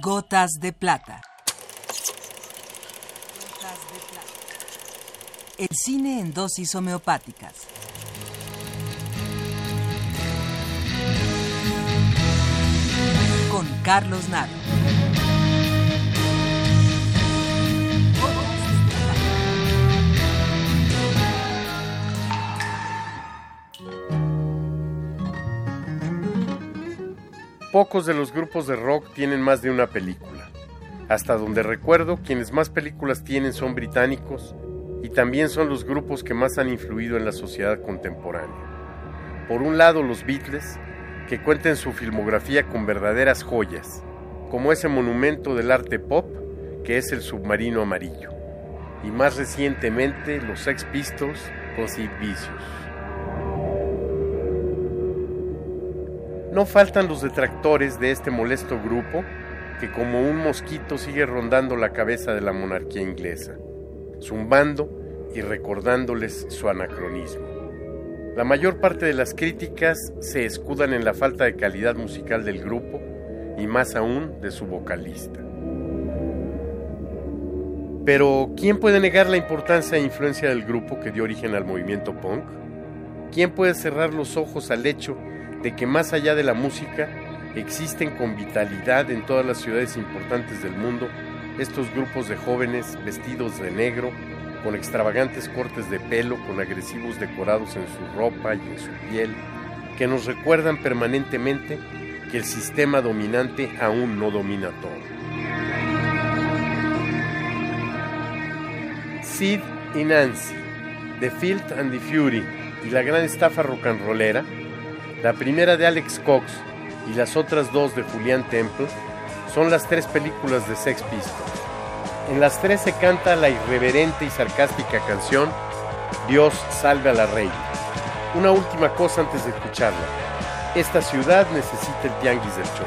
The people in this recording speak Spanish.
Gotas de plata. El cine en dosis homeopáticas. Con Carlos Naro. Pocos de los grupos de rock tienen más de una película. Hasta donde recuerdo, quienes más películas tienen son británicos y también son los grupos que más han influido en la sociedad contemporánea. Por un lado, los Beatles, que cuentan su filmografía con verdaderas joyas, como ese monumento del arte pop que es el submarino amarillo, y más recientemente los Sex Pistols con Sid Vicious. No faltan los detractores de este molesto grupo que como un mosquito sigue rondando la cabeza de la monarquía inglesa, zumbando y recordándoles su anacronismo. La mayor parte de las críticas se escudan en la falta de calidad musical del grupo y más aún de su vocalista. Pero, ¿quién puede negar la importancia e influencia del grupo que dio origen al movimiento punk? ¿Quién puede cerrar los ojos al hecho de que más allá de la música existen con vitalidad en todas las ciudades importantes del mundo estos grupos de jóvenes vestidos de negro, con extravagantes cortes de pelo, con agresivos decorados en su ropa y en su piel, que nos recuerdan permanentemente que el sistema dominante aún no domina todo. Sid y Nancy, The Field and the Fury y la gran estafa rock and rollera la primera de Alex Cox y las otras dos de Julián Temple son las tres películas de Sex Pistols. En las tres se canta la irreverente y sarcástica canción Dios salve a la reina. Una última cosa antes de escucharla. Esta ciudad necesita el tianguis del show.